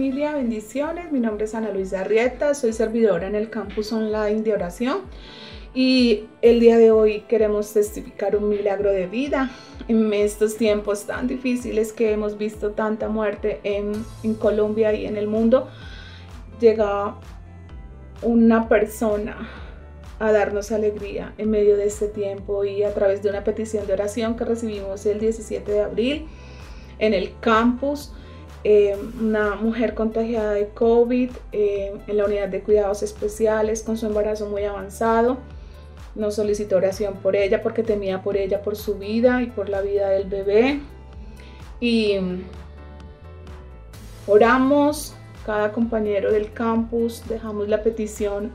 familia, bendiciones. Mi nombre es Ana Luisa Arrieta, soy servidora en el campus online de oración y el día de hoy queremos testificar un milagro de vida en estos tiempos tan difíciles que hemos visto tanta muerte en Colombia y en el mundo. Llega una persona a darnos alegría en medio de este tiempo y a través de una petición de oración que recibimos el 17 de abril en el campus. Eh, una mujer contagiada de COVID eh, en la unidad de cuidados especiales con su embarazo muy avanzado. Nos solicitó oración por ella porque temía por ella, por su vida y por la vida del bebé. Y oramos, cada compañero del campus, dejamos la petición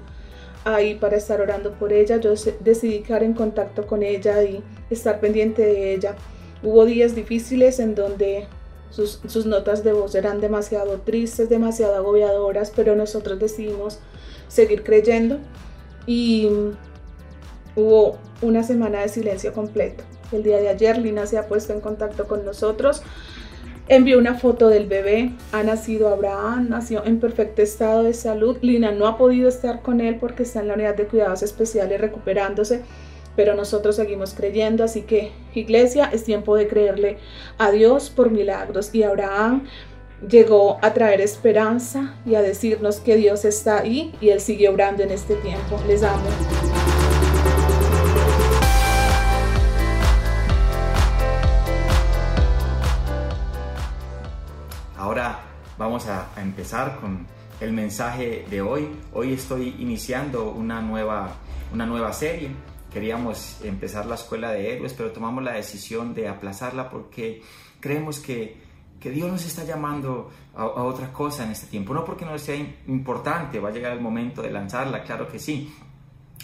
ahí para estar orando por ella. Yo decidí quedar en contacto con ella y estar pendiente de ella. Hubo días difíciles en donde sus, sus, notas de voz eran demasiado tristes, demasiado agobiadoras, pero nosotros decidimos seguir creyendo y hubo una semana de silencio completo. El día de ayer Lina se ha puesto en contacto con nosotros Envió una foto del bebé. Ha nacido Abraham, nació en perfecto estado de salud. Lina no ha podido estar con él porque está en la unidad de cuidados especiales recuperándose, pero nosotros seguimos creyendo. Así que, iglesia, es tiempo de creerle a Dios por milagros. Y Abraham llegó a traer esperanza y a decirnos que Dios está ahí y Él sigue obrando en este tiempo. Les amo. Vamos a, empezar con el mensaje de hoy. Hoy estoy iniciando una nueva, una nueva serie. Queríamos empezar la escuela de héroes, pero tomamos la decisión de aplazarla porque creemos que, que Dios nos está llamando a, a, otra cosa en este tiempo. No porque no sea importante, va a llegar el momento de lanzarla, claro que sí.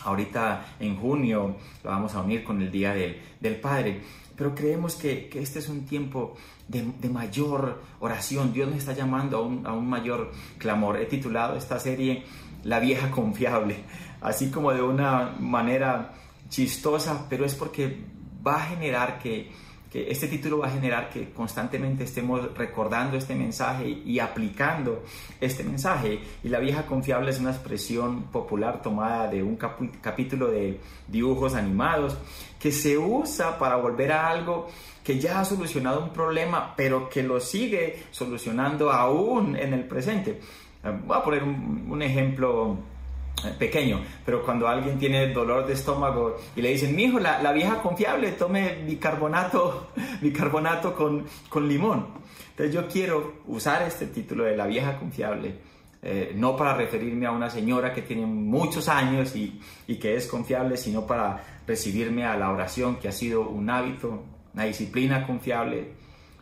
Ahorita en junio lo vamos a unir con el Día del, del Padre pero creemos que, que, este es un tiempo de, de, mayor oración. Dios nos está llamando a un, a un, mayor clamor. He titulado esta serie La vieja confiable, así como de una manera chistosa, pero es porque va a generar que que este título va a generar que constantemente estemos recordando este mensaje y aplicando este mensaje. Y la vieja confiable es una expresión popular tomada de un capítulo de dibujos animados que se usa para volver a algo que ya ha solucionado un problema, pero que lo sigue solucionando aún en el presente. Voy a poner un, un ejemplo pequeño, pero cuando alguien tiene dolor de estómago y le dicen, mi hijo, la, la, vieja confiable, tome bicarbonato, bicarbonato con, con limón. Entonces yo quiero usar este título de la vieja confiable, eh, no para referirme a una señora que tiene muchos años y, y que es confiable, sino para recibirme a la oración que ha sido un hábito, una disciplina confiable,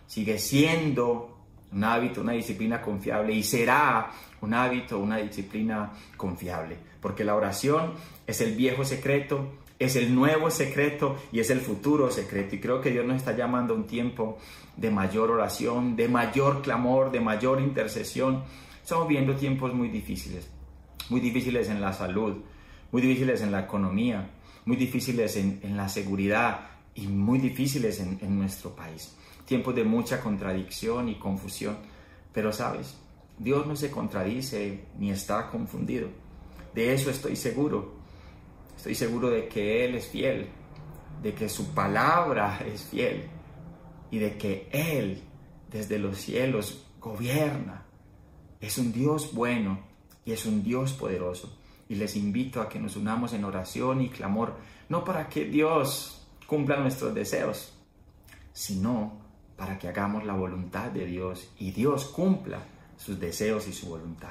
sigue siendo un hábito, una disciplina confiable y será un hábito, una disciplina confiable, porque la oración es el viejo secreto, es el nuevo secreto y es el futuro secreto. Y creo que Dios nos está llamando a un tiempo de mayor oración, de mayor clamor, de mayor intercesión. Estamos viendo tiempos muy difíciles, muy difíciles en la salud, muy difíciles en la economía, muy difíciles en, la seguridad y muy difíciles en nuestro país. Tiempos de mucha contradicción y confusión. Pero sabes, Dios no se contradice ni está confundido. De eso estoy seguro. Estoy seguro de que Él es fiel, de que su palabra es fiel y de que Él desde los cielos gobierna. Es un Dios bueno y es un Dios poderoso. Y les invito a que nos unamos en oración y clamor, no para que Dios cumpla nuestros deseos, sino para que hagamos la voluntad de Dios y Dios cumpla sus deseos y su voluntad.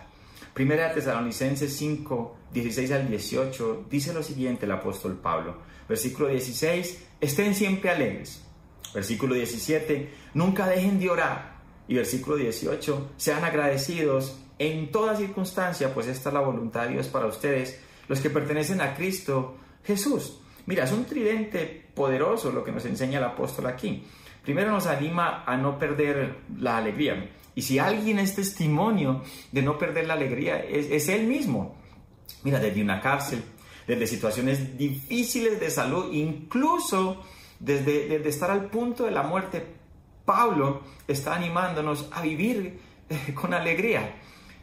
Primera Tesalonicenses 5, 16 al 18 dice lo siguiente el apóstol Pablo. Versículo 16, estén siempre alegres. Versículo 17, nunca dejen de orar. Y versículo 18, sean agradecidos en toda circunstancia, pues esta es la voluntad de Dios para ustedes, los que pertenecen a Cristo Jesús. Mira, es un tridente poderoso lo que nos enseña el apóstol aquí. Primero nos anima a no perder la alegría. Y si alguien es testimonio de no perder la alegría, es, él mismo. Mira, desde una cárcel, desde situaciones difíciles de salud, incluso desde, desde estar al punto de la muerte, Pablo está animándonos a vivir con alegría.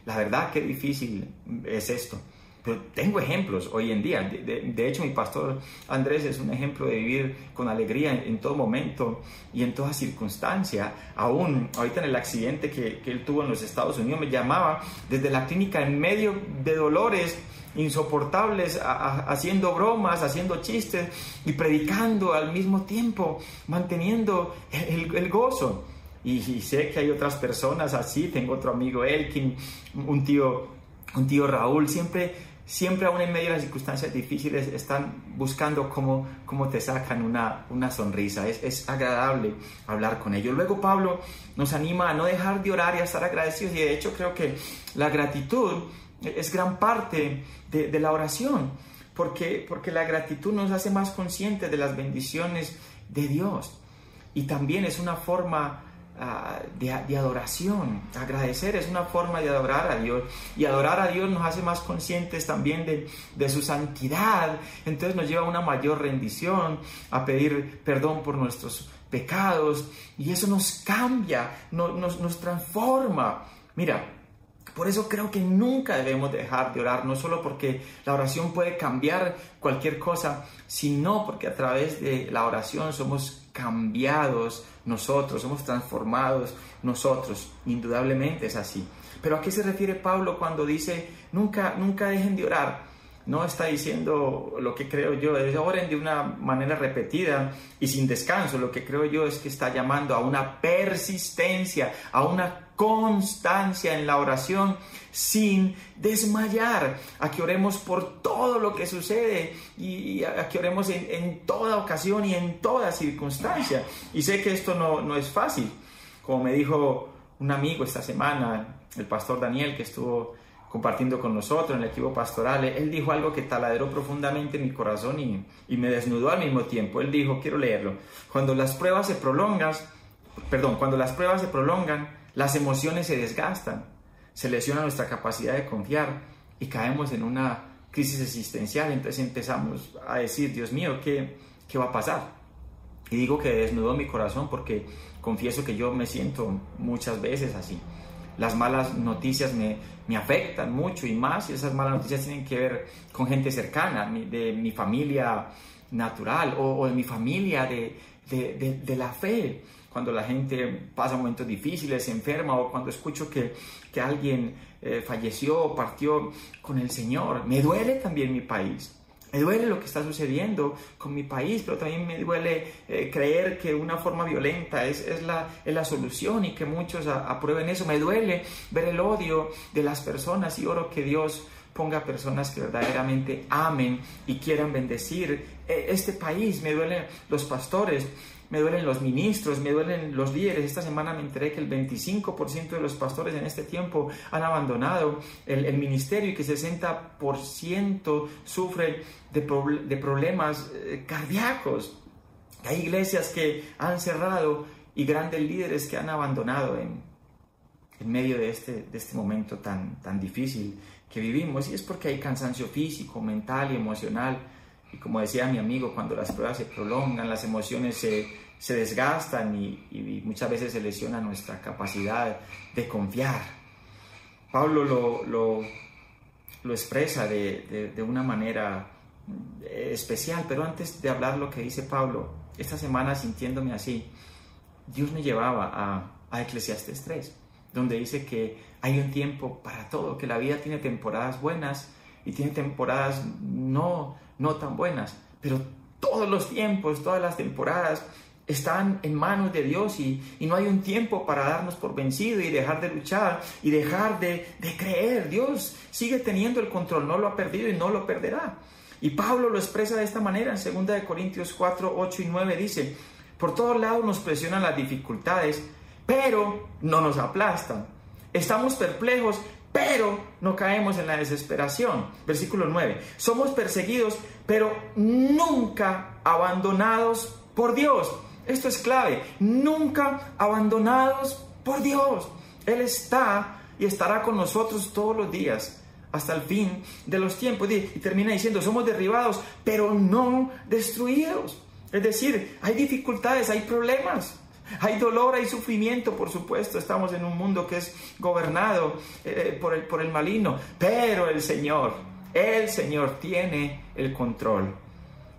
La verdad que difícil es esto. Pero tengo ejemplos hoy en día. De, hecho, mi pastor Andrés es un ejemplo de vivir con alegría en, todo momento y en toda circunstancia. Aún ahorita en el accidente que, que él tuvo en los Estados Unidos, me llamaba desde la clínica en medio de dolores insoportables, haciendo bromas, haciendo chistes y predicando al mismo tiempo, manteniendo el, gozo. Y, sé que hay otras personas así, tengo otro amigo Elkin, un tío, un tío Raúl, siempre, siempre aún en medio de las circunstancias difíciles están buscando cómo, cómo te sacan una, una sonrisa. Es, es, agradable hablar con ellos. Luego Pablo nos anima a no dejar de orar y a estar agradecidos y de hecho creo que la gratitud es gran parte de, la oración, porque, porque la gratitud nos hace más conscientes de las bendiciones de Dios. Y también es una forma ah, de, adoración. Agradecer es una forma de adorar a Dios. Y adorar a Dios nos hace más conscientes también de, su santidad. Entonces nos lleva a una mayor rendición, a pedir perdón por nuestros pecados. Y eso nos cambia, nos, nos transforma. Mira, por eso creo que nunca debemos dejar de orar, no solo porque la oración puede cambiar cualquier cosa, sino porque a través de la oración somos cambiados nosotros, somos transformados nosotros. Indudablemente es así. Pero ¿a qué se refiere Pablo cuando dice nunca, nunca dejen de orar? no está diciendo lo que creo yo, es oren de una manera repetida y sin descanso. Lo que creo yo es que está llamando a una persistencia, a una constancia en la oración sin desmayar, a que oremos por todo lo que sucede y a que oremos en, toda ocasión y en toda circunstancia. Y sé que esto no, no es fácil, como me dijo un amigo esta semana, el pastor Daniel, que estuvo compartiendo con nosotros en el equipo pastoral, él dijo algo que taladró profundamente mi corazón y, y, me desnudó al mismo tiempo. Él dijo, quiero leerlo, cuando las pruebas se prolongan, perdón, cuando las pruebas se prolongan, las emociones se desgastan, se lesiona nuestra capacidad de confiar y caemos en una crisis existencial. Entonces empezamos a decir, Dios mío, ¿qué, qué va a pasar? Y digo que desnudó mi corazón porque confieso que yo me siento muchas veces así las malas noticias me, me, afectan mucho y más, y esas malas noticias tienen que ver con gente cercana, de mi familia natural o, de mi familia de, de, de, la fe. Cuando la gente pasa momentos difíciles, se enferma o cuando escucho que, que alguien eh, falleció o partió con el Señor, me duele también mi país. Me duele lo que está sucediendo con mi país, pero también me duele eh, creer que una forma violenta es, es, la, es la, solución y que muchos aprueben eso. Me duele ver el odio de las personas y oro que Dios ponga personas que verdaderamente amen y quieran bendecir eh, este país. Me duelen los pastores me duelen los ministros, me duelen los líderes. Esta semana me enteré que el 25% de los pastores en este tiempo han abandonado el, ministerio y que 60% sufren de, problemas eh, cardíacos. Hay iglesias que han cerrado y grandes líderes que han abandonado en, medio de este, este momento tan difícil que vivimos. Y es porque hay cansancio físico, mental y emocional y como decía mi amigo, cuando las pruebas se prolongan, las emociones se, se desgastan y, muchas veces se lesiona nuestra capacidad de confiar. Pablo lo, lo, lo expresa de, de, una manera especial, pero antes de hablar lo que dice Pablo, esta semana sintiéndome así, Dios me llevaba a, a Eclesiastes 3, donde dice que hay un tiempo para todo, que la vida tiene temporadas buenas y tiene temporadas no, no tan buenas, pero todos los tiempos, todas las temporadas están en manos de Dios y, no hay un tiempo para darnos por vencido y dejar de luchar y dejar de, de creer. Dios sigue teniendo el control, no lo ha perdido y no lo perderá. Y Pablo lo expresa de esta manera en 2 Corintios 4, 8 y 9 dice, por todos lados nos presionan las dificultades, pero no nos aplastan. Estamos perplejos, pero no caemos en la desesperación. Versículo 9. Somos perseguidos, pero nunca abandonados por Dios. Esto es clave. Nunca abandonados por Dios. Él está y estará con nosotros todos los días hasta el fin de los tiempos. Y termina diciendo, somos derribados, pero no destruidos. Es decir, hay dificultades, hay problemas, Hay dolor, hay sufrimiento, por supuesto. Estamos en un mundo que es gobernado eh, por, el, por el maligno. Pero el Señor, el Señor tiene el control.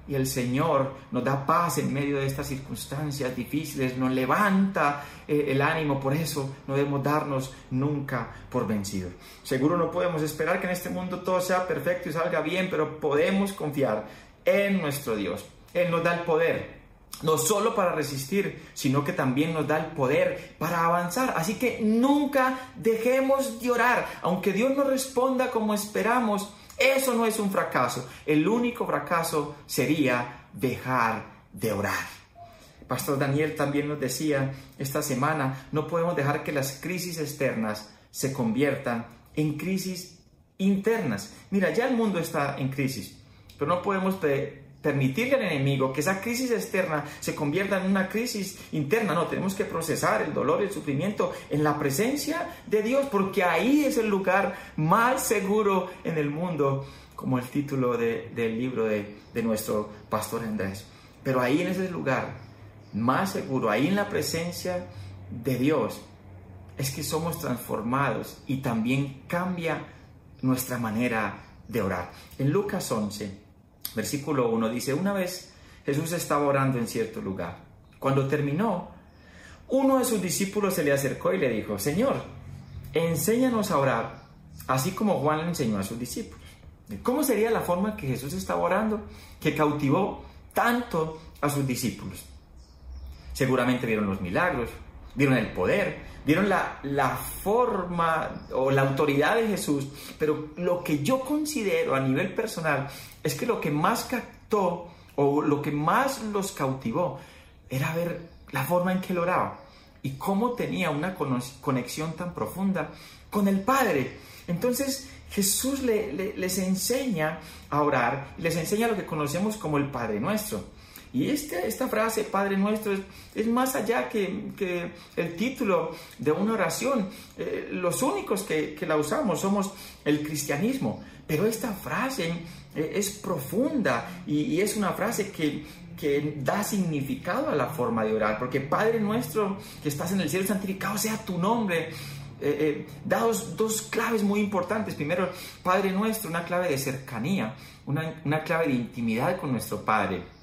Y el Señor nos da paz en medio de estas circunstancias difíciles, nos levanta eh, el ánimo, por eso no debemos darnos nunca por vencidos. Seguro no podemos esperar que en este mundo todo sea perfecto y salga bien, pero podemos confiar en nuestro Dios. Él nos da el poder, no solo para resistir, sino que también nos da el poder para avanzar. Así que nunca dejemos de orar, aunque Dios no responda como esperamos. Eso no es un fracaso. El único fracaso sería dejar de orar. Pastor Daniel también nos decía esta semana, no podemos dejar que las crisis externas se conviertan en crisis internas. Mira, ya el mundo está en crisis, pero no podemos permitirle al enemigo que esa crisis externa se convierta en una crisis interna. No, tenemos que procesar el dolor y el sufrimiento en la presencia de Dios, porque ahí es el lugar más seguro en el mundo, como el título del libro de, de nuestro pastor Andrés. Pero ahí en ese lugar más seguro, ahí en la presencia de Dios, es que somos transformados y también cambia nuestra manera de orar. En Lucas 11, versículo 1 dice, una vez Jesús estaba orando en cierto lugar. Cuando terminó, uno de sus discípulos se le acercó y le dijo, Señor, enséñanos a orar, así como Juan le enseñó a sus discípulos. ¿Cómo sería la forma que Jesús estaba orando que cautivó tanto a sus discípulos? Seguramente vieron los milagros, vieron el poder, vieron la, la, forma o la autoridad de Jesús, pero lo que yo considero a nivel personal es que lo que más captó o lo que más los cautivó era ver la forma en que él oraba y cómo tenía una conexión tan profunda con el Padre. Entonces Jesús les enseña a orar les enseña lo que conocemos como el Padre Nuestro. Y este, esta frase, Padre nuestro, es, más allá que, el título de una oración. Eh, los únicos que, la usamos somos el cristianismo. Pero esta frase eh, es profunda y, es una frase que, que da significado a la forma de orar. Porque Padre nuestro que estás en el cielo, santificado sea tu nombre. Eh, da dos, claves muy importantes. Primero, Padre nuestro, una clave de cercanía, una, una clave de intimidad con nuestro Padre.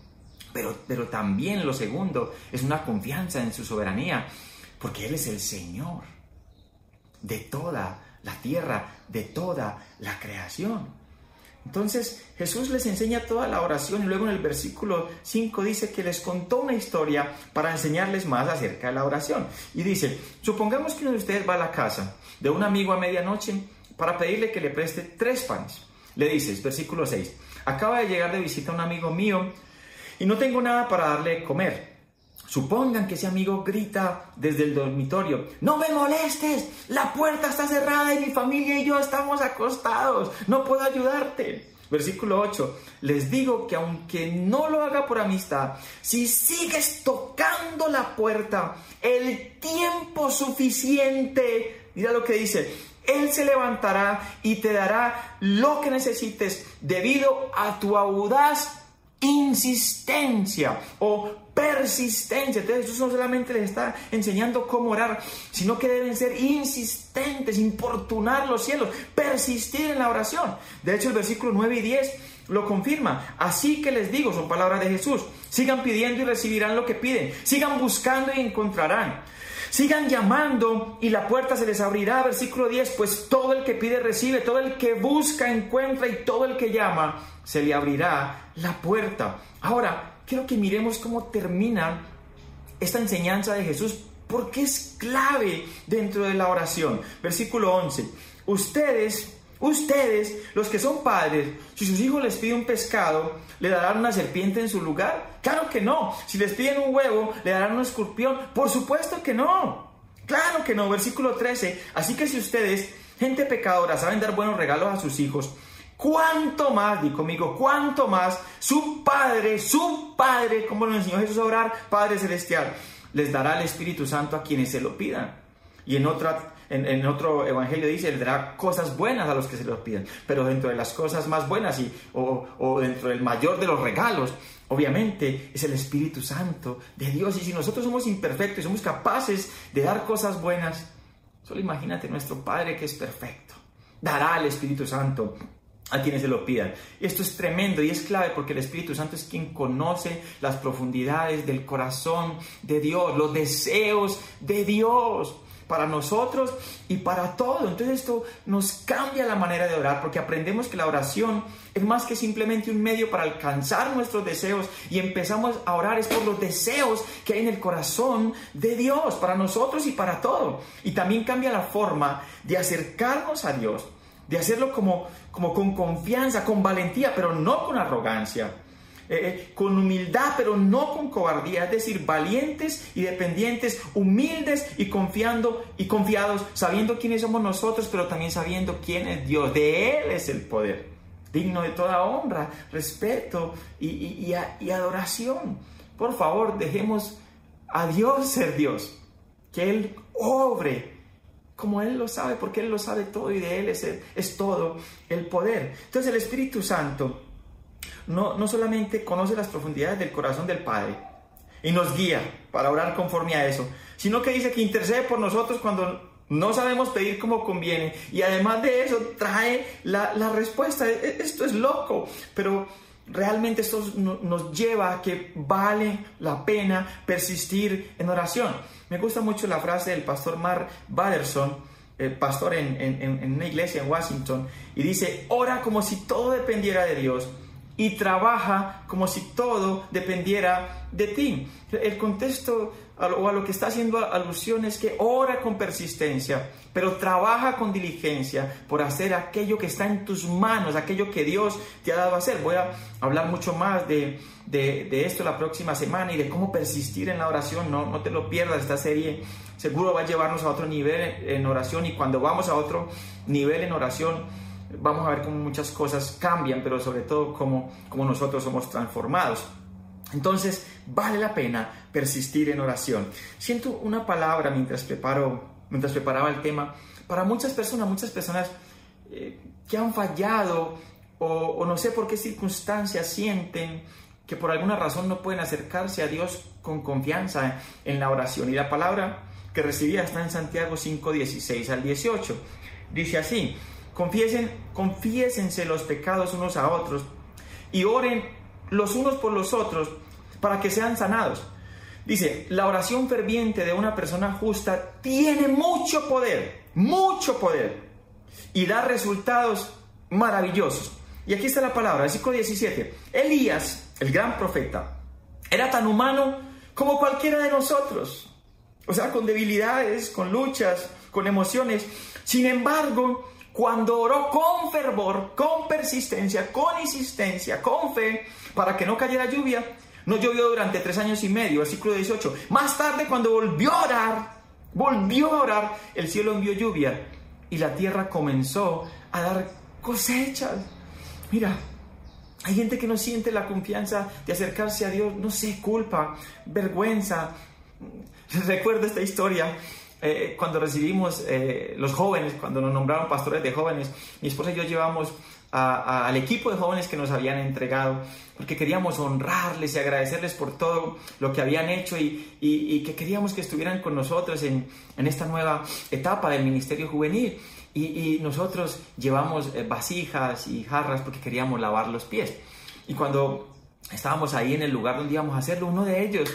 Pero, también lo segundo es una confianza en su soberanía, porque Él es el Señor de toda la tierra, de toda la creación. Entonces Jesús les enseña toda la oración y luego en el versículo 5 dice que les contó una historia para enseñarles más acerca de la oración. Y dice, supongamos que uno de ustedes va a la casa de un amigo a medianoche para pedirle que le preste tres panes. Le dices, versículo 6, acaba de llegar de visita un amigo mío y no tengo nada para darle comer. Supongan que ese amigo grita desde el dormitorio, no me molestes, la puerta está cerrada y mi familia y yo estamos acostados, no puedo ayudarte. Versículo 8, les digo que aunque no lo haga por amistad, si sigues tocando la puerta el tiempo suficiente, mira lo que dice, Él se levantará y te dará lo que necesites debido a tu audaz insistencia o persistencia. Entonces Jesús no solamente les está enseñando cómo orar, sino que deben ser insistentes, importunar los cielos, persistir en la oración. De hecho el versículo 9 y 10 lo confirma. Así que les digo, son palabras de Jesús, sigan pidiendo y recibirán lo que piden, sigan buscando y encontrarán. Sigan llamando y la puerta se les abrirá. Versículo 10, pues todo el que pide recibe, todo el que busca encuentra y todo el que llama se le abrirá la puerta. Ahora, quiero que miremos cómo termina esta enseñanza de Jesús porque es clave dentro de la oración. Versículo 11. Ustedes, ustedes, los que son padres, si sus hijos les piden un pescado, ¿le darán una serpiente en su lugar? Claro que no. Si les piden un huevo, ¿le darán un escorpión? Por supuesto que no. Claro que no. Versículo 13. Así que si ustedes, gente pecadora, saben dar buenos regalos a sus hijos, cuánto más, di conmigo, cuánto más su Padre, su Padre, como lo enseñó Jesús a orar, Padre Celestial, les dará el Espíritu Santo a quienes se lo pidan. Y en, otra, en, otro evangelio dice, Él dará cosas buenas a los que se los piden. Pero dentro de las cosas más buenas y, o, dentro del mayor de los regalos, obviamente es el Espíritu Santo de Dios. Y si nosotros somos imperfectos y somos capaces de dar cosas buenas, solo imagínate nuestro Padre que es perfecto. Dará al Espíritu Santo a quienes se lo pidan. Esto es tremendo y es clave porque el Espíritu Santo es quien conoce las profundidades del corazón de Dios, los deseos de Dios para nosotros y para todo. Entonces esto nos cambia la manera de orar porque aprendemos que la oración es más que simplemente un medio para alcanzar nuestros deseos y empezamos a orar es por los deseos que hay en el corazón de Dios para nosotros y para todo. Y también cambia la forma de acercarnos a Dios de hacerlo como, como con confianza, con valentía, pero no con arrogancia. Eh, eh, con humildad, pero no con cobardía, es decir, valientes y dependientes, humildes y confiando y confiados, sabiendo quiénes somos nosotros, pero también sabiendo quién es Dios. De Él es el poder, digno de toda honra, respeto y, y adoración. Por favor, dejemos a Dios ser Dios, que Él obre como Él lo sabe, porque Él lo sabe todo y de Él es, es todo el poder. Entonces el Espíritu Santo no, no solamente conoce las profundidades del corazón del Padre y nos guía para orar conforme a eso, sino que dice que intercede por nosotros cuando no sabemos pedir como conviene y además de eso trae la, la respuesta. E, e, esto es loco, pero realmente esto nos lleva a que vale la pena persistir en oración. Me gusta mucho la frase del pastor Mark Batterson, el pastor en, en, una iglesia en Washington, y dice, ora como si todo dependiera de Dios y trabaja como si todo dependiera de ti. El contexto o a lo que está haciendo alusión es que ora con persistencia, pero trabaja con diligencia por hacer aquello que está en tus manos, aquello que Dios te ha dado a hacer. Voy a hablar mucho más de, de, esto la próxima semana y de cómo persistir en la oración. No, no te lo pierdas, esta serie seguro va a llevarnos a otro nivel en oración y cuando vamos a otro nivel en oración, vamos a ver cómo muchas cosas cambian, pero sobre todo cómo, cómo nosotros somos transformados. Entonces, vale la pena persistir en oración. Siento una palabra mientras, preparo, mientras preparaba el tema. Para muchas personas, muchas personas eh, que han fallado o, no sé por qué circunstancias sienten que por alguna razón no pueden acercarse a Dios con confianza en la oración. Y la palabra que recibía está en Santiago 5, 16 al 18. Dice así, Confiesen, confiésense los pecados unos a otros y oren los unos por los otros para que sean sanados. Dice, la oración ferviente de una persona justa tiene mucho poder, mucho poder, y da resultados maravillosos. Y aquí está la palabra, versículo 17. Elías, el gran profeta, era tan humano como cualquiera de nosotros. O sea, con debilidades, con luchas, con emociones. Sin embargo, cuando oró con fervor, con persistencia, con insistencia, con fe, para que no cayera lluvia, no llovió durante tres años y medio, versículo 18. Más tarde, cuando volvió a orar, volvió a orar, el cielo envió lluvia y la tierra comenzó a dar cosechas. Mira, hay gente que no siente la confianza de acercarse a Dios, no sé, culpa, vergüenza. Recuerdo esta historia eh, cuando recibimos eh, los jóvenes, cuando nos nombraron pastores de jóvenes, mi esposa y yo llevamos al equipo de jóvenes que nos habían entregado, porque queríamos honrarles y agradecerles por todo lo que habían hecho y, que queríamos que estuvieran con nosotros en, esta nueva etapa del ministerio juvenil. Y, nosotros llevamos eh, vasijas y jarras porque queríamos lavar los pies. Y cuando estábamos ahí en el lugar donde íbamos a hacerlo, uno de ellos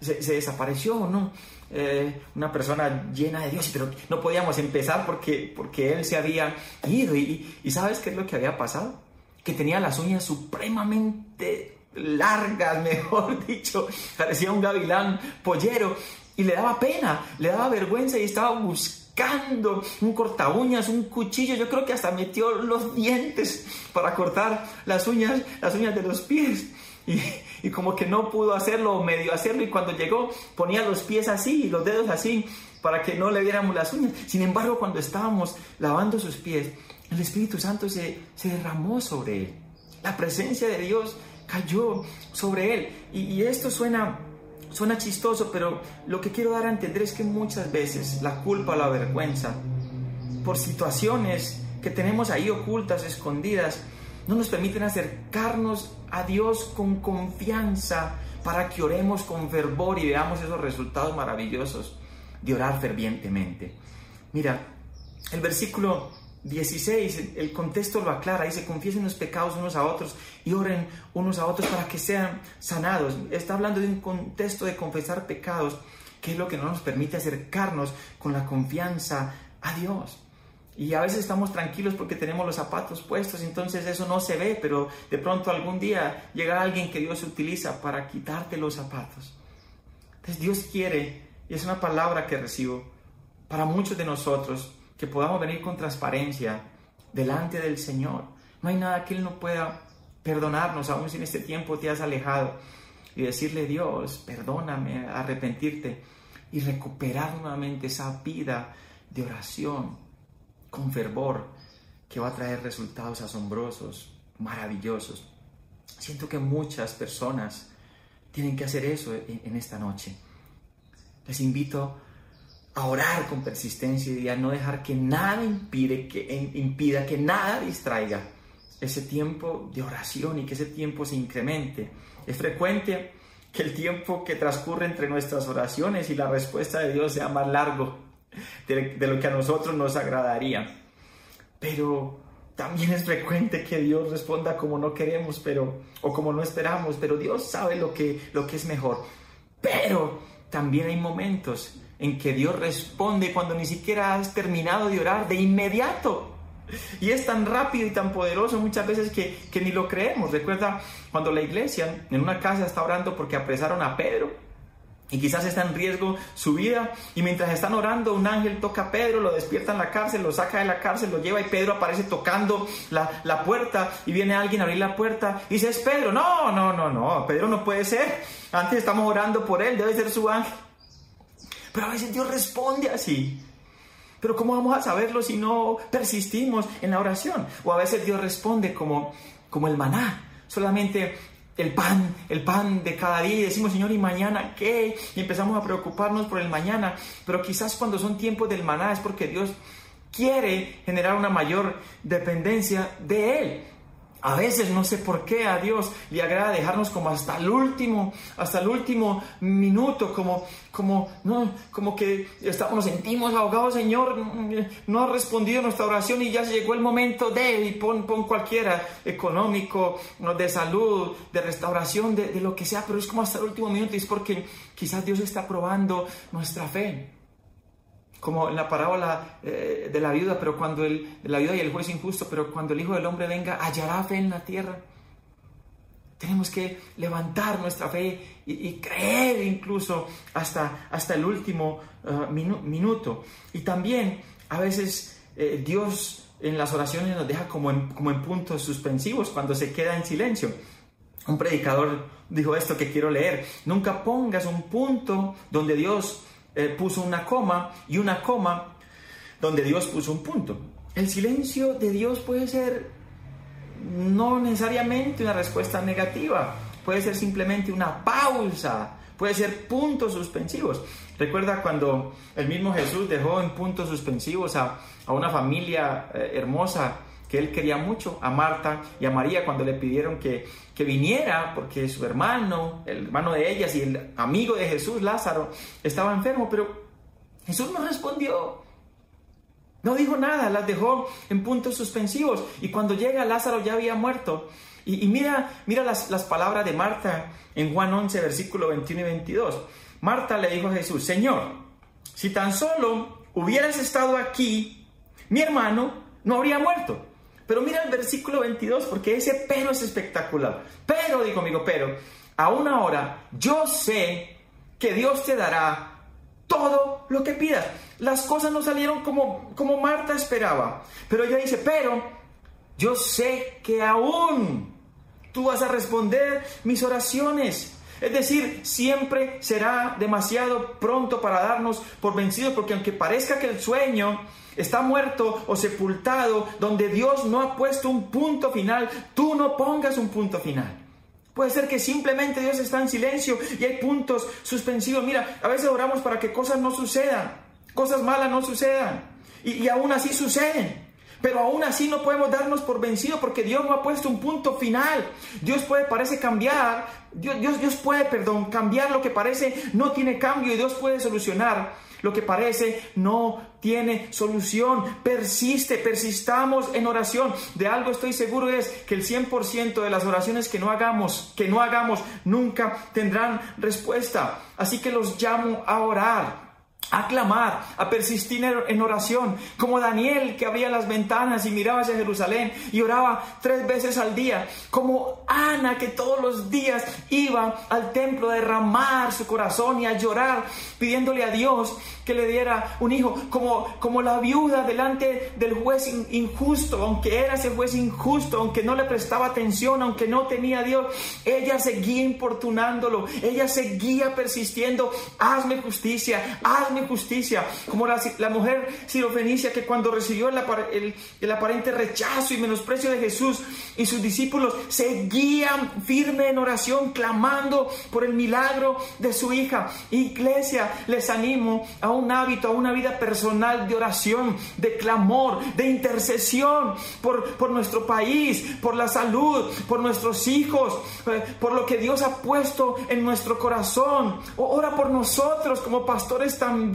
se, se desapareció, ¿no? Eh, una persona llena de Dios, pero no podíamos empezar porque, porque él se había ido. Y, ¿sabes qué es lo que había pasado? Que tenía las uñas supremamente largas, mejor dicho, parecía un gavilán pollero y le daba pena, le daba vergüenza y estaba buscando un corta uñas, un cuchillo, yo creo que hasta metió los dientes para cortar las uñas, las uñas de los pies. Y, como que no pudo hacerlo o medio hacerlo y cuando llegó ponía los pies así y los dedos así para que no le viéramos las uñas. Sin embargo, cuando estábamos lavando sus pies, el Espíritu Santo se, se derramó sobre él. La presencia de Dios cayó sobre él. Y, esto suena, suena chistoso, pero lo que quiero dar a entender es que muchas veces la culpa la vergüenza por situaciones que tenemos ahí ocultas, escondidas, no nos permiten acercarnos a Dios con confianza para que oremos con fervor y veamos esos resultados maravillosos de orar fervientemente. Mira, el versículo 16, el contexto lo aclara, dice, confiesen los pecados unos a otros y oren unos a otros para que sean sanados. Está hablando de un contexto de confesar pecados, que es lo que no nos permite acercarnos con la confianza a Dios. Y a veces estamos tranquilos porque tenemos los zapatos puestos, entonces eso no se ve, pero de pronto algún día llega alguien que Dios utiliza para quitarte los zapatos. Entonces Dios quiere, y es una palabra que recibo para muchos de nosotros, que podamos venir con transparencia delante del Señor. No hay nada que Él no pueda perdonarnos, aún si en este tiempo te has alejado, y decirle, Dios, perdóname, arrepentirte y recuperar nuevamente esa vida de oración con fervor que va a traer resultados asombrosos, maravillosos. Siento que muchas personas tienen que hacer eso en, esta noche. Les invito a orar con persistencia y a no dejar que nada impide, que, impida, que nada distraiga ese tiempo de oración y que ese tiempo se incremente. Es frecuente que el tiempo que transcurre entre nuestras oraciones y la respuesta de Dios sea más largo de, lo que a nosotros nos agradaría. Pero también es frecuente que Dios responda como no queremos, pero o como no esperamos, pero Dios sabe lo que, lo que es mejor. Pero también hay momentos en que Dios responde cuando ni siquiera has terminado de orar de inmediato. Y es tan rápido y tan poderoso muchas veces que, que ni lo creemos. Recuerda cuando la iglesia en una casa está orando porque apresaron a Pedro y quizás está en riesgo su vida. Y mientras están orando, un ángel toca a Pedro, lo despierta en la cárcel, lo saca de la cárcel, lo lleva y Pedro aparece tocando la, la, puerta y viene alguien a abrir la puerta y dice, es Pedro. No, no, no, no, Pedro no puede ser. Antes estamos orando por él, debe ser su ángel. Pero a veces Dios responde así. Pero ¿cómo vamos a saberlo si no persistimos en la oración? O a veces Dios responde como, como el maná. Solamente el pan, el pan de cada día y decimos, Señor, ¿y mañana qué? Y empezamos a preocuparnos por el mañana. Pero quizás cuando son tiempos del maná es porque Dios quiere generar una mayor dependencia de Él. A veces no sé por qué a Dios le agrada dejarnos como hasta el último, hasta el último minuto, como, como, no, como que estamos, nos sentimos ahogados, Señor, no ha respondido nuestra oración y ya llegó el momento de, y pon, pon cualquiera, económico, de salud, de restauración, de, de lo que sea, pero es como hasta el último minuto y es porque quizás Dios está probando nuestra fe como en la parábola eh, de la viuda, pero cuando el, la viuda y el juez injusto, pero cuando el Hijo del Hombre venga, hallará fe en la tierra. Tenemos que levantar nuestra fe y, creer incluso hasta, hasta el último uh, minuto. Y también a veces eh, Dios en las oraciones nos deja como en, como en puntos suspensivos cuando se queda en silencio. Un predicador dijo esto que quiero leer. Nunca pongas un punto donde Dios eh, puso una coma y una coma donde Dios puso un punto. El silencio de Dios puede ser no necesariamente una respuesta negativa, puede ser simplemente una pausa, puede ser puntos suspensivos. Recuerda cuando el mismo Jesús dejó en puntos suspensivos a, a una familia eh, hermosa que él quería mucho, a Marta y a María cuando le pidieron que, que viniera porque su hermano, el hermano de ellas y el amigo de Jesús, Lázaro, estaba enfermo, pero Jesús no respondió. No dijo nada, las dejó en puntos suspensivos. Y cuando llega Lázaro ya había muerto. Y, mira, mira las, las palabras de Marta en Juan 11, versículo 21 y 22. Marta le dijo a Jesús, Señor, si tan solo hubieras estado aquí, mi hermano no habría muerto. Pero mira el versículo 22, porque ese pero es espectacular. Pero, digo amigo, pero, aún ahora yo sé que Dios te dará todo lo que pidas. Las cosas no salieron como, como Marta esperaba. Pero ella dice, pero yo sé que aún tú vas a responder mis oraciones. Es decir, siempre será demasiado pronto para darnos por vencidos, porque aunque parezca que el sueño está muerto o sepultado, donde Dios no ha puesto un punto final, tú no pongas un punto final. Puede ser que simplemente Dios está en silencio y hay puntos suspensivos. Mira, a veces oramos para que cosas no sucedan, cosas malas no sucedan. Y, y aún así suceden. Pero aún así no podemos darnos por vencidos porque Dios no ha puesto un punto final. Dios puede, parece cambiar, Dios, Dios, Dios puede, perdón, cambiar lo que parece no tiene cambio y Dios puede solucionar lo que parece no tiene solución. Persiste, persistamos en oración. De algo estoy seguro es que el 100% de las oraciones que no hagamos, que no hagamos, nunca tendrán respuesta. Así que los llamo a orar a clamar, a persistir en oración, como Daniel que abría las ventanas y miraba hacia Jerusalén y oraba tres veces al día, como Ana que todos los días iba al templo a derramar su corazón y a llorar pidiéndole a Dios que le diera un hijo, como, como la viuda delante del juez injusto, aunque era ese juez injusto, aunque no le prestaba atención, aunque no tenía a Dios, ella seguía importunándolo, ella seguía persistiendo, hazme justicia, hazme justicia, como la, mujer sirofenicia que cuando recibió el aparente rechazo y menosprecio de Jesús y sus discípulos seguían firme en oración, clamando por el milagro de su hija. Iglesia, les animo a un hábito, a una vida personal de oración, de clamor, de intercesión por, por nuestro país, por la salud, por nuestros hijos, eh, por lo que Dios ha puesto en nuestro corazón. Ora por nosotros como pastores también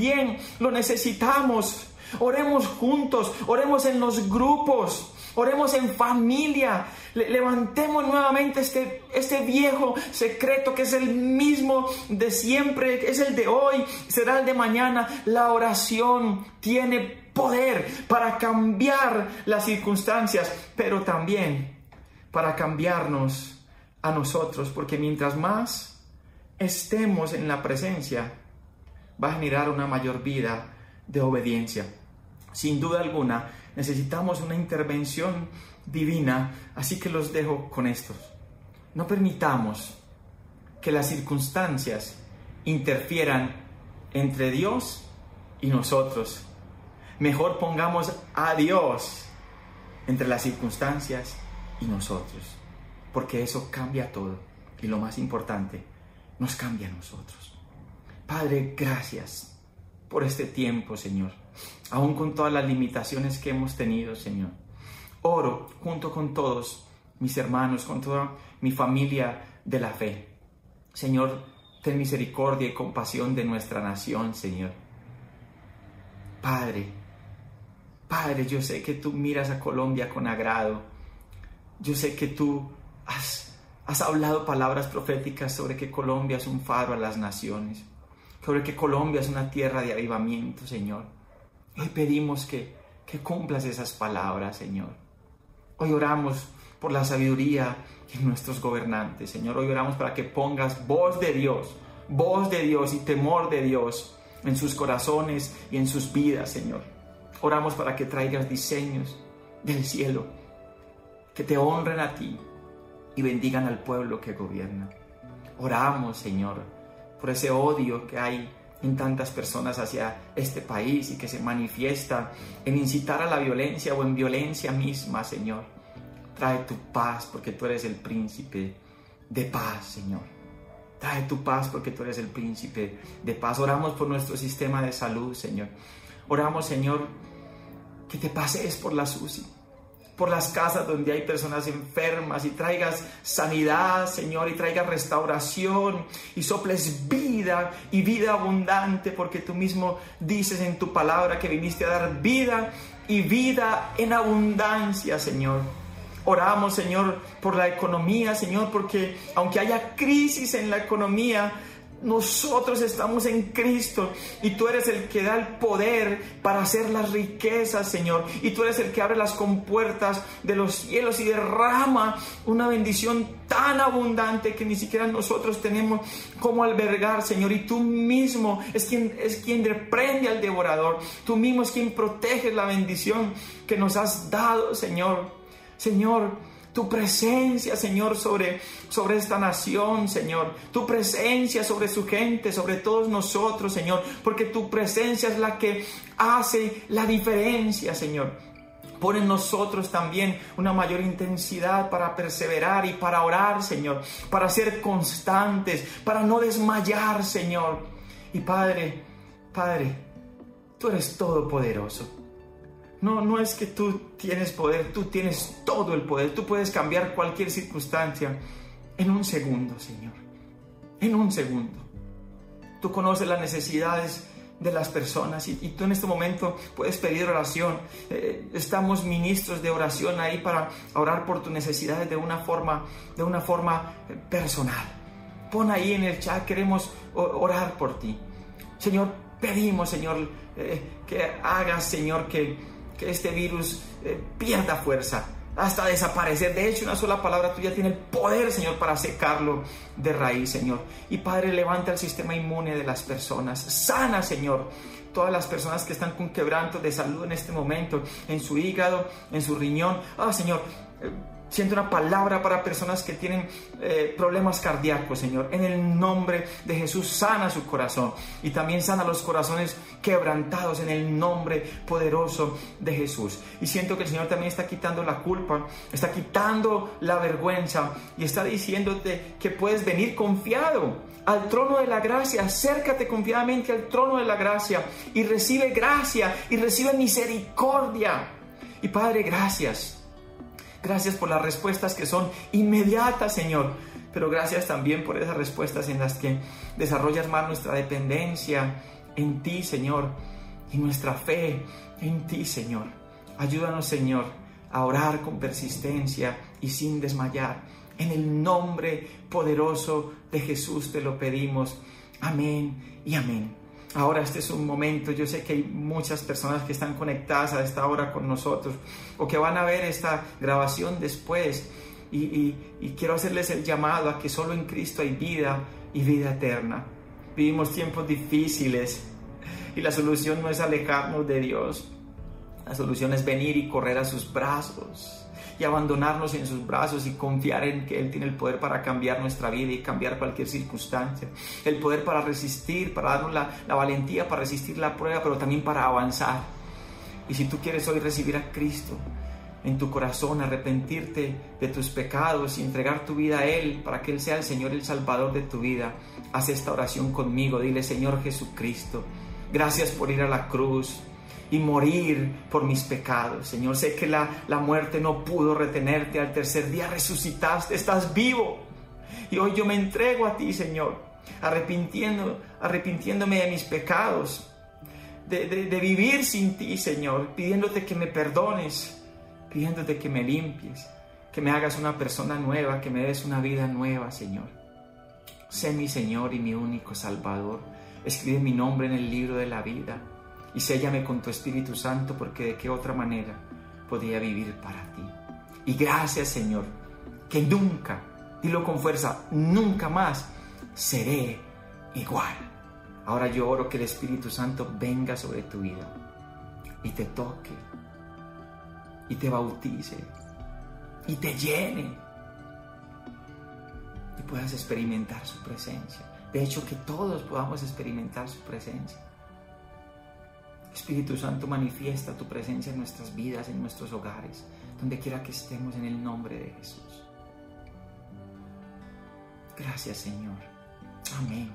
lo necesitamos. Oremos juntos, oremos en los grupos, oremos en familia, levantemos nuevamente este, este viejo secreto que es el mismo de siempre, es el de hoy, será el de mañana. La oración tiene poder para cambiar las circunstancias, pero también para cambiarnos a nosotros, porque mientras más estemos en la presencia, va a generar una mayor vida de obediencia. Sin duda alguna, necesitamos una intervención divina, así que los dejo con estos. No permitamos que las circunstancias interfieran entre Dios y nosotros. Mejor pongamos a Dios entre las circunstancias y nosotros, porque eso cambia todo. Y lo más importante, nos cambia a nosotros. Padre, gracias por este tiempo, Señor, aún con todas las limitaciones que hemos tenido, Señor. Oro junto con todos mis hermanos, con toda mi familia de la fe. Señor, ten misericordia y compasión de nuestra nación, Señor. Padre, Padre, yo sé que tú miras a Colombia con agrado. Yo sé que tú has, hablado palabras proféticas sobre que Colombia es un faro a las naciones, sobre que Colombia es una tierra de avivamiento, Señor. Hoy pedimos que, que cumplas esas palabras, Señor. Hoy oramos por la sabiduría en nuestros gobernantes, Señor. Hoy oramos para que pongas voz de Dios, voz de Dios y temor de Dios en sus corazones y en sus vidas, Señor. Oramos para que traigas diseños del cielo, que te honren a ti y bendigan al pueblo que gobierna. Oramos, Señor, por ese odio que hay en tantas personas hacia este país y que se manifiesta en incitar a la violencia o en violencia misma, Señor. Trae tu paz porque tú eres el príncipe de paz, Señor. Trae tu paz porque tú eres el príncipe de paz. Oramos por nuestro sistema de salud, Señor. Oramos, Señor, que te pases por la SUSI por las casas donde hay personas enfermas y traigas sanidad, Señor, y traigas restauración y soples vida y vida abundante, porque tú mismo dices en tu palabra que viniste a dar vida y vida en abundancia, Señor. Oramos, Señor, por la economía, Señor, porque aunque haya crisis en la economía, nosotros estamos en Cristo y tú eres el que da el poder para hacer las riquezas, Señor. Y tú eres el que abre las compuertas de los cielos y derrama una bendición tan abundante que ni siquiera nosotros tenemos como albergar, Señor. Y tú mismo es quien, es quien reprende al devorador. Tú mismo es quien protege la bendición que nos has dado, Señor. Señor, tu presencia, Señor, sobre, sobre esta nación, Señor. Tu presencia sobre su gente, sobre todos nosotros, Señor. Porque tu presencia es la que hace la diferencia, Señor. Pon en nosotros también una mayor intensidad para perseverar y para orar, Señor, para ser constantes, para no desmayar, Señor. Y Padre, Padre, tú eres todopoderoso. No, no es que tú tienes poder, tú tienes todo el poder. Tú puedes cambiar cualquier circunstancia en un segundo, Señor. En un segundo. Tú conoces las necesidades de las personas y, tú en este momento puedes pedir oración. Eh, estamos ministros de oración ahí para orar por tus necesidades de una forma, de una forma eh, personal. Pon ahí en el chat, queremos orar por ti. Señor, pedimos, Señor, eh, que hagas, Señor, que, que este virus pierda fuerza hasta desaparecer. De hecho, una sola palabra tuya tiene el poder, Señor, para secarlo de raíz, Señor. Y Padre, levanta el sistema inmune de las personas. Sana, Señor, todas las personas que están con quebranto de salud en este momento, en su hígado, en su riñón. Ah, Señor. Eh, Siento una palabra para personas que tienen eh, problemas cardíacos, Señor. En el nombre de Jesús, sana su corazón. Y también sana los corazones quebrantados en el nombre poderoso de Jesús. Y siento que el Señor también está quitando la culpa, está quitando la vergüenza y está diciéndote que puedes venir confiado al trono de la gracia. Acércate confiadamente al trono de la gracia y recibe gracia y recibe misericordia. Y Padre, gracias Gracias por las respuestas que son inmediatas, Señor. Pero gracias también por esas respuestas en las que desarrollas más nuestra dependencia en ti, Señor, y nuestra fe en ti, Señor. Ayúdanos, Señor, a orar con persistencia y sin desmayar. En el nombre poderoso de Jesús te lo pedimos. Amén y amén. Ahora este es un momento, yo sé que hay muchas personas que están conectadas a esta hora con nosotros o que van a ver esta grabación después y, quiero hacerles el llamado a que solo en Cristo hay vida y vida eterna. Vivimos tiempos difíciles y la solución no es alejarnos de Dios, la solución es venir y correr a sus brazos y abandonarnos en sus brazos y confiar en que Él tiene el poder para cambiar nuestra vida y cambiar cualquier circunstancia. El poder para resistir, para darnos la, valentía para resistir la prueba, pero también para avanzar. Y si tú quieres hoy recibir a Cristo en tu corazón, arrepentirte de tus pecados y entregar tu vida a Él para que Él sea el Señor el Salvador de tu vida, haz esta oración conmigo. Dile, Señor Jesucristo, gracias por ir a la cruz y morir por mis pecados. Señor, sé que la, la muerte no pudo retenerte. Al tercer día resucitaste, estás vivo. Y hoy yo me entrego a ti, Señor, arrepintiendo, arrepintiéndome de mis pecados, de, de vivir sin ti, Señor, pidiéndote que me perdones, pidiéndote que me limpies, que me hagas una persona nueva, que me des una vida nueva, Señor. Sé mi Señor y mi único Salvador. Escribe mi nombre en el libro de la vida y séllame con tu Espíritu Santo porque de qué otra manera podría vivir para ti. Y gracias Señor, que nunca, dilo con fuerza, nunca más seré igual. Ahora yo oro que el Espíritu Santo venga sobre tu vida y te toque y te bautice y te llene y puedas experimentar su presencia. De hecho, que todos podamos experimentar su presencia. Espíritu Santo, manifiesta tu presencia en nuestras vidas, en nuestros hogares, donde quiera que estemos en el nombre de Jesús. Gracias Señor. Amén.